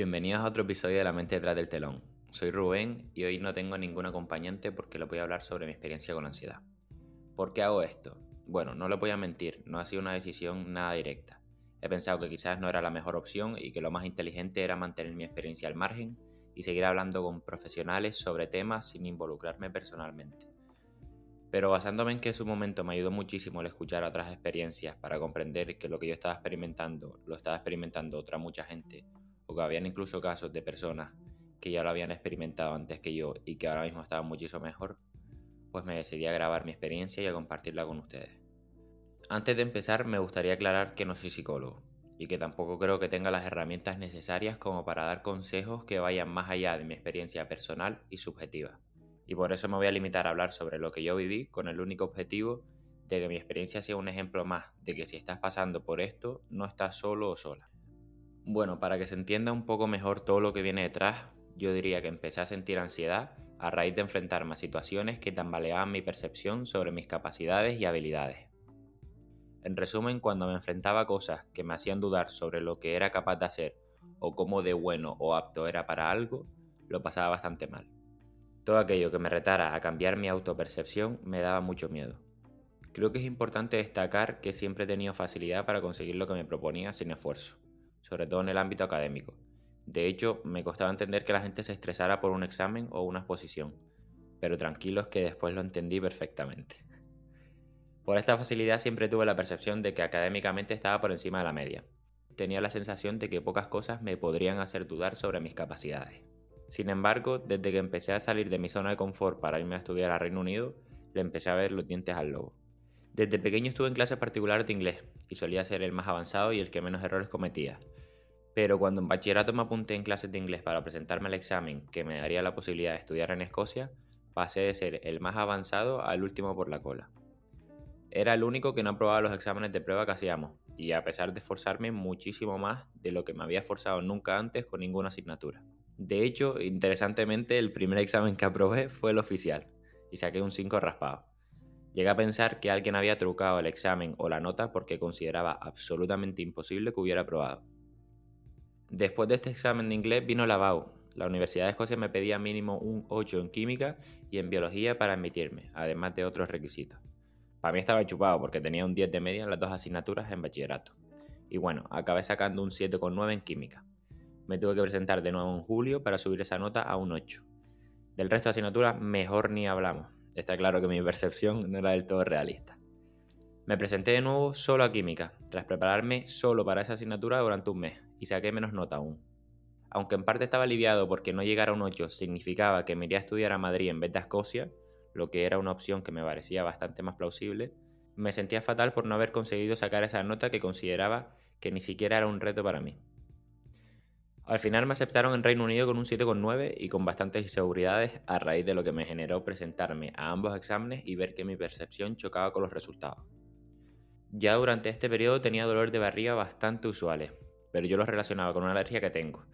Bienvenidos a otro episodio de La mente detrás del telón. Soy Rubén y hoy no tengo ningún acompañante porque le voy a hablar sobre mi experiencia con ansiedad. ¿Por qué hago esto? Bueno, no le voy a mentir, no ha sido una decisión nada directa. He pensado que quizás no era la mejor opción y que lo más inteligente era mantener mi experiencia al margen y seguir hablando con profesionales sobre temas sin involucrarme personalmente. Pero basándome en que en su momento me ayudó muchísimo el escuchar otras experiencias para comprender que lo que yo estaba experimentando lo estaba experimentando otra mucha gente, o que habían incluso casos de personas que ya lo habían experimentado antes que yo y que ahora mismo estaban muchísimo mejor, pues me decidí a grabar mi experiencia y a compartirla con ustedes. Antes de empezar me gustaría aclarar que no soy psicólogo y que tampoco creo que tenga las herramientas necesarias como para dar consejos que vayan más allá de mi experiencia personal y subjetiva y por eso me voy a limitar a hablar sobre lo que yo viví con el único objetivo de que mi experiencia sea un ejemplo más de que si estás pasando por esto, no estás solo o sola. Bueno, para que se entienda un poco mejor todo lo que viene detrás, yo diría que empecé a sentir ansiedad a raíz de enfrentarme a situaciones que tambaleaban mi percepción sobre mis capacidades y habilidades. En resumen, cuando me enfrentaba a cosas que me hacían dudar sobre lo que era capaz de hacer o cómo de bueno o apto era para algo, lo pasaba bastante mal. Todo aquello que me retara a cambiar mi autopercepción me daba mucho miedo. Creo que es importante destacar que siempre he tenido facilidad para conseguir lo que me proponía sin esfuerzo, sobre todo en el ámbito académico. De hecho, me costaba entender que la gente se estresara por un examen o una exposición, pero tranquilos que después lo entendí perfectamente. Por esta facilidad siempre tuve la percepción de que académicamente estaba por encima de la media. Tenía la sensación de que pocas cosas me podrían hacer dudar sobre mis capacidades. Sin embargo, desde que empecé a salir de mi zona de confort para irme a estudiar a Reino Unido, le empecé a ver los dientes al lobo. Desde pequeño estuve en clases particulares de inglés y solía ser el más avanzado y el que menos errores cometía. Pero cuando en bachillerato me apunté en clases de inglés para presentarme al examen que me daría la posibilidad de estudiar en Escocia, pasé de ser el más avanzado al último por la cola. Era el único que no aprobaba los exámenes de prueba que hacíamos, y a pesar de esforzarme muchísimo más de lo que me había esforzado nunca antes con ninguna asignatura. De hecho, interesantemente, el primer examen que aprobé fue el oficial y saqué un 5 raspado. Llegué a pensar que alguien había trucado el examen o la nota porque consideraba absolutamente imposible que hubiera aprobado. Después de este examen de inglés vino la BAU. La Universidad de Escocia me pedía mínimo un 8 en química y en biología para admitirme, además de otros requisitos. Para mí estaba chupado porque tenía un 10 de media en las dos asignaturas en bachillerato. Y bueno, acabé sacando un 7,9 en química me tuve que presentar de nuevo en julio para subir esa nota a un 8. Del resto de asignaturas, mejor ni hablamos. Está claro que mi percepción no era del todo realista. Me presenté de nuevo solo a química, tras prepararme solo para esa asignatura durante un mes, y saqué menos nota aún. Aunque en parte estaba aliviado porque no llegar a un 8 significaba que me iría a estudiar a Madrid en vez de a Escocia, lo que era una opción que me parecía bastante más plausible, me sentía fatal por no haber conseguido sacar esa nota que consideraba que ni siquiera era un reto para mí. Al final me aceptaron en Reino Unido con un 7,9 y con bastantes inseguridades a raíz de lo que me generó presentarme a ambos exámenes y ver que mi percepción chocaba con los resultados. Ya durante este periodo tenía dolores de barriga bastante usuales, pero yo los relacionaba con una alergia que tengo.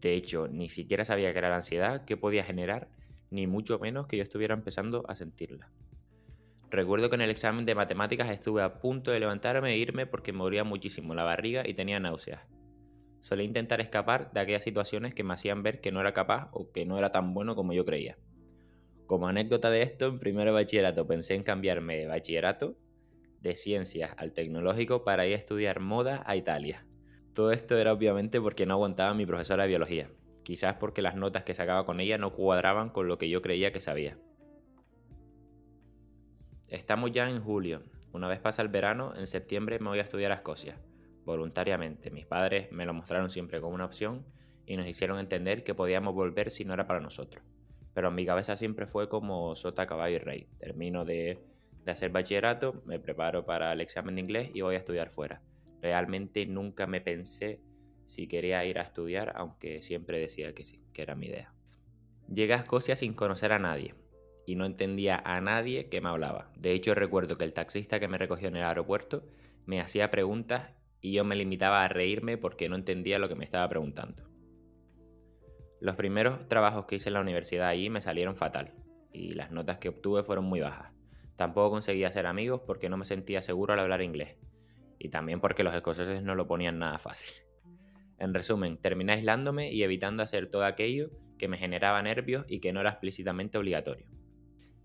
De hecho, ni siquiera sabía que era la ansiedad que podía generar, ni mucho menos que yo estuviera empezando a sentirla. Recuerdo que en el examen de matemáticas estuve a punto de levantarme e irme porque me dolía muchísimo la barriga y tenía náuseas solía intentar escapar de aquellas situaciones que me hacían ver que no era capaz o que no era tan bueno como yo creía. Como anécdota de esto, en primero de bachillerato pensé en cambiarme de bachillerato de ciencias al tecnológico para ir a estudiar moda a Italia. Todo esto era obviamente porque no aguantaba mi profesora de biología, quizás porque las notas que sacaba con ella no cuadraban con lo que yo creía que sabía. Estamos ya en julio. Una vez pasa el verano, en septiembre me voy a estudiar a Escocia voluntariamente. Mis padres me lo mostraron siempre como una opción y nos hicieron entender que podíamos volver si no era para nosotros. Pero en mi cabeza siempre fue como sota, caballo y rey. Termino de, de hacer bachillerato, me preparo para el examen de inglés y voy a estudiar fuera. Realmente nunca me pensé si quería ir a estudiar, aunque siempre decía que sí, que era mi idea. Llegué a Escocia sin conocer a nadie y no entendía a nadie que me hablaba. De hecho, recuerdo que el taxista que me recogió en el aeropuerto me hacía preguntas y yo me limitaba a reírme porque no entendía lo que me estaba preguntando. Los primeros trabajos que hice en la universidad allí me salieron fatal y las notas que obtuve fueron muy bajas. Tampoco conseguía hacer amigos porque no me sentía seguro al hablar inglés y también porque los escoceses no lo ponían nada fácil. En resumen, terminé aislándome y evitando hacer todo aquello que me generaba nervios y que no era explícitamente obligatorio.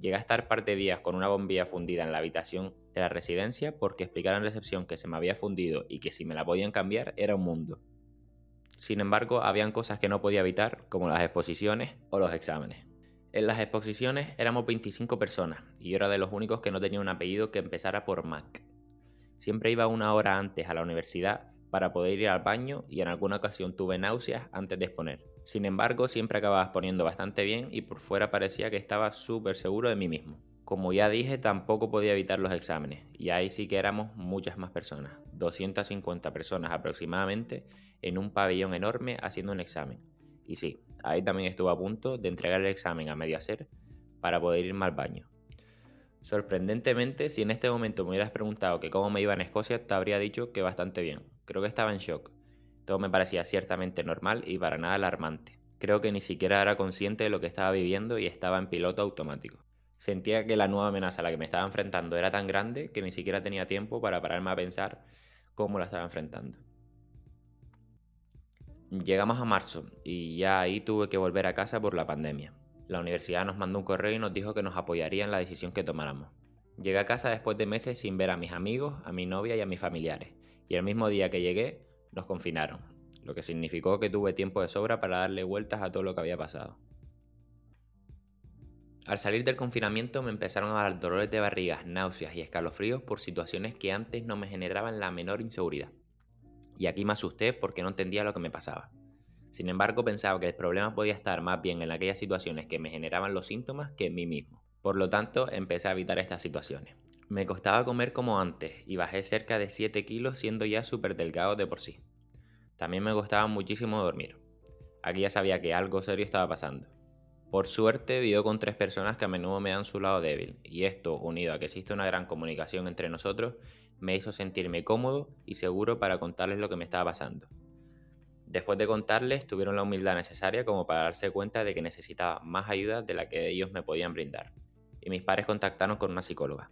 Llegué a estar parte de días con una bombilla fundida en la habitación de la residencia porque explicaron en recepción que se me había fundido y que si me la podían cambiar era un mundo. Sin embargo, habían cosas que no podía evitar, como las exposiciones o los exámenes. En las exposiciones éramos 25 personas y yo era de los únicos que no tenía un apellido que empezara por Mac. Siempre iba una hora antes a la universidad para poder ir al baño y en alguna ocasión tuve náuseas antes de exponer. Sin embargo, siempre acababa exponiendo bastante bien y por fuera parecía que estaba súper seguro de mí mismo. Como ya dije, tampoco podía evitar los exámenes, y ahí sí que éramos muchas más personas, 250 personas aproximadamente, en un pabellón enorme haciendo un examen. Y sí, ahí también estuve a punto de entregar el examen a medio hacer para poder irme al baño. Sorprendentemente, si en este momento me hubieras preguntado que cómo me iba en Escocia, te habría dicho que bastante bien. Creo que estaba en shock. Todo me parecía ciertamente normal y para nada alarmante. Creo que ni siquiera era consciente de lo que estaba viviendo y estaba en piloto automático. Sentía que la nueva amenaza a la que me estaba enfrentando era tan grande que ni siquiera tenía tiempo para pararme a pensar cómo la estaba enfrentando. Llegamos a marzo y ya ahí tuve que volver a casa por la pandemia. La universidad nos mandó un correo y nos dijo que nos apoyaría en la decisión que tomáramos. Llegué a casa después de meses sin ver a mis amigos, a mi novia y a mis familiares, y el mismo día que llegué nos confinaron, lo que significó que tuve tiempo de sobra para darle vueltas a todo lo que había pasado. Al salir del confinamiento me empezaron a dar dolores de barriga, náuseas y escalofríos por situaciones que antes no me generaban la menor inseguridad. Y aquí me asusté porque no entendía lo que me pasaba. Sin embargo, pensaba que el problema podía estar más bien en aquellas situaciones que me generaban los síntomas que en mí mismo. Por lo tanto, empecé a evitar estas situaciones. Me costaba comer como antes y bajé cerca de 7 kilos siendo ya súper delgado de por sí. También me costaba muchísimo dormir. Aquí ya sabía que algo serio estaba pasando. Por suerte vivo con tres personas que a menudo me dan su lado débil, y esto, unido a que existe una gran comunicación entre nosotros, me hizo sentirme cómodo y seguro para contarles lo que me estaba pasando. Después de contarles, tuvieron la humildad necesaria como para darse cuenta de que necesitaba más ayuda de la que ellos me podían brindar. Y mis padres contactaron con una psicóloga.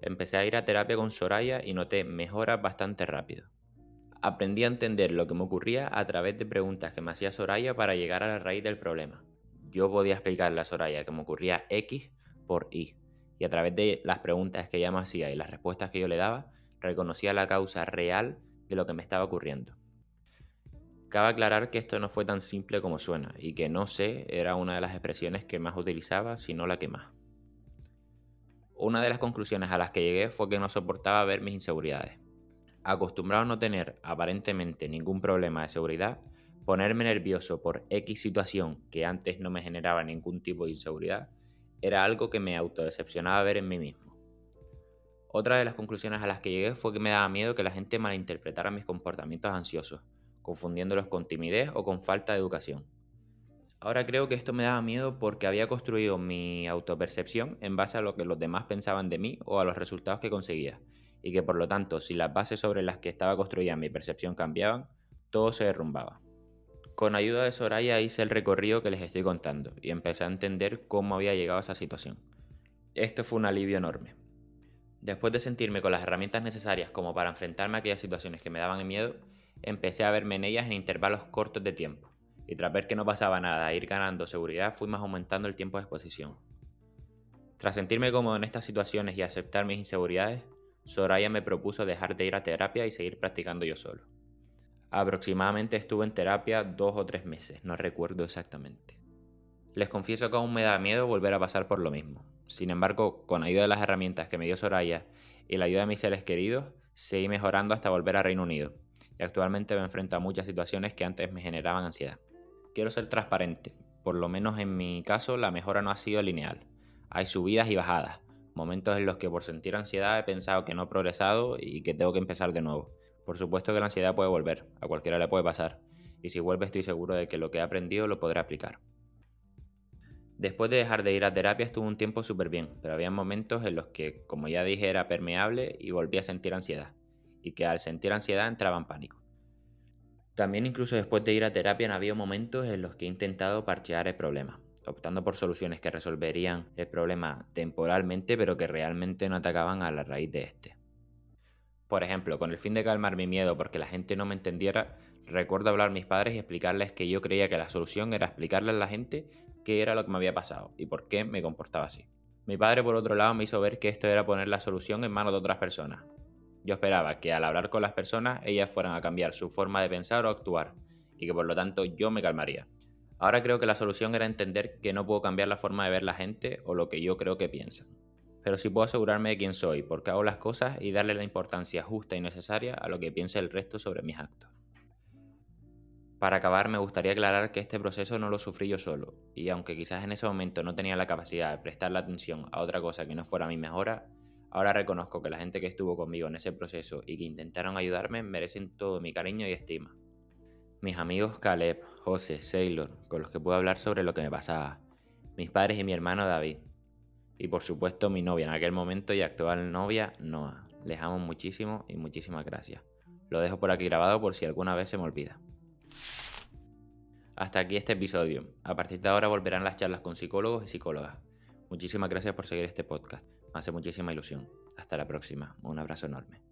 Empecé a ir a terapia con Soraya y noté mejoras bastante rápido. Aprendí a entender lo que me ocurría a través de preguntas que me hacía Soraya para llegar a la raíz del problema. Yo podía explicarle a Soraya que me ocurría X por Y, y a través de las preguntas que ella me hacía y las respuestas que yo le daba, reconocía la causa real de lo que me estaba ocurriendo. Cabe aclarar que esto no fue tan simple como suena y que no sé era una de las expresiones que más utilizaba, si no la que más. Una de las conclusiones a las que llegué fue que no soportaba ver mis inseguridades. Acostumbrado a no tener aparentemente ningún problema de seguridad, ponerme nervioso por X situación que antes no me generaba ningún tipo de inseguridad era algo que me autodecepcionaba ver en mí mismo. Otra de las conclusiones a las que llegué fue que me daba miedo que la gente malinterpretara mis comportamientos ansiosos confundiéndolos con timidez o con falta de educación. Ahora creo que esto me daba miedo porque había construido mi autopercepción en base a lo que los demás pensaban de mí o a los resultados que conseguía, y que por lo tanto si las bases sobre las que estaba construida mi percepción cambiaban, todo se derrumbaba. Con ayuda de Soraya hice el recorrido que les estoy contando y empecé a entender cómo había llegado a esa situación. Esto fue un alivio enorme. Después de sentirme con las herramientas necesarias como para enfrentarme a aquellas situaciones que me daban miedo, empecé a verme en ellas en intervalos cortos de tiempo, y tras ver que no pasaba nada a ir ganando seguridad, fui más aumentando el tiempo de exposición. Tras sentirme cómodo en estas situaciones y aceptar mis inseguridades, Soraya me propuso dejar de ir a terapia y seguir practicando yo solo. Aproximadamente estuve en terapia dos o tres meses, no recuerdo exactamente. Les confieso que aún me da miedo volver a pasar por lo mismo. Sin embargo, con ayuda de las herramientas que me dio Soraya y la ayuda de mis seres queridos, seguí mejorando hasta volver a Reino Unido, y actualmente me enfrento a muchas situaciones que antes me generaban ansiedad. Quiero ser transparente, por lo menos en mi caso la mejora no ha sido lineal. Hay subidas y bajadas, momentos en los que por sentir ansiedad he pensado que no he progresado y que tengo que empezar de nuevo. Por supuesto que la ansiedad puede volver, a cualquiera le puede pasar, y si vuelve estoy seguro de que lo que he aprendido lo podré aplicar. Después de dejar de ir a terapia estuve un tiempo súper bien, pero había momentos en los que, como ya dije, era permeable y volví a sentir ansiedad y que al sentir ansiedad entraba en pánico. También incluso después de ir a terapia han habido momentos en los que he intentado parchear el problema, optando por soluciones que resolverían el problema temporalmente pero que realmente no atacaban a la raíz de este. Por ejemplo, con el fin de calmar mi miedo porque la gente no me entendiera, Recuerdo hablar a mis padres y explicarles que yo creía que la solución era explicarles a la gente qué era lo que me había pasado y por qué me comportaba así. Mi padre, por otro lado, me hizo ver que esto era poner la solución en manos de otras personas. Yo esperaba que al hablar con las personas ellas fueran a cambiar su forma de pensar o actuar, y que por lo tanto yo me calmaría. Ahora creo que la solución era entender que no puedo cambiar la forma de ver la gente o lo que yo creo que piensan. Pero sí puedo asegurarme de quién soy, por qué hago las cosas y darle la importancia justa y necesaria a lo que piense el resto sobre mis actos. Para acabar, me gustaría aclarar que este proceso no lo sufrí yo solo, y aunque quizás en ese momento no tenía la capacidad de prestar la atención a otra cosa que no fuera mi mejora, ahora reconozco que la gente que estuvo conmigo en ese proceso y que intentaron ayudarme merecen todo mi cariño y estima. Mis amigos Caleb, José, Sailor, con los que puedo hablar sobre lo que me pasaba, mis padres y mi hermano David, y por supuesto mi novia en aquel momento y actual novia Noah. Les amo muchísimo y muchísimas gracias. Lo dejo por aquí grabado por si alguna vez se me olvida. Hasta aquí este episodio. A partir de ahora volverán las charlas con psicólogos y psicólogas. Muchísimas gracias por seguir este podcast. Me hace muchísima ilusión. Hasta la próxima. Un abrazo enorme.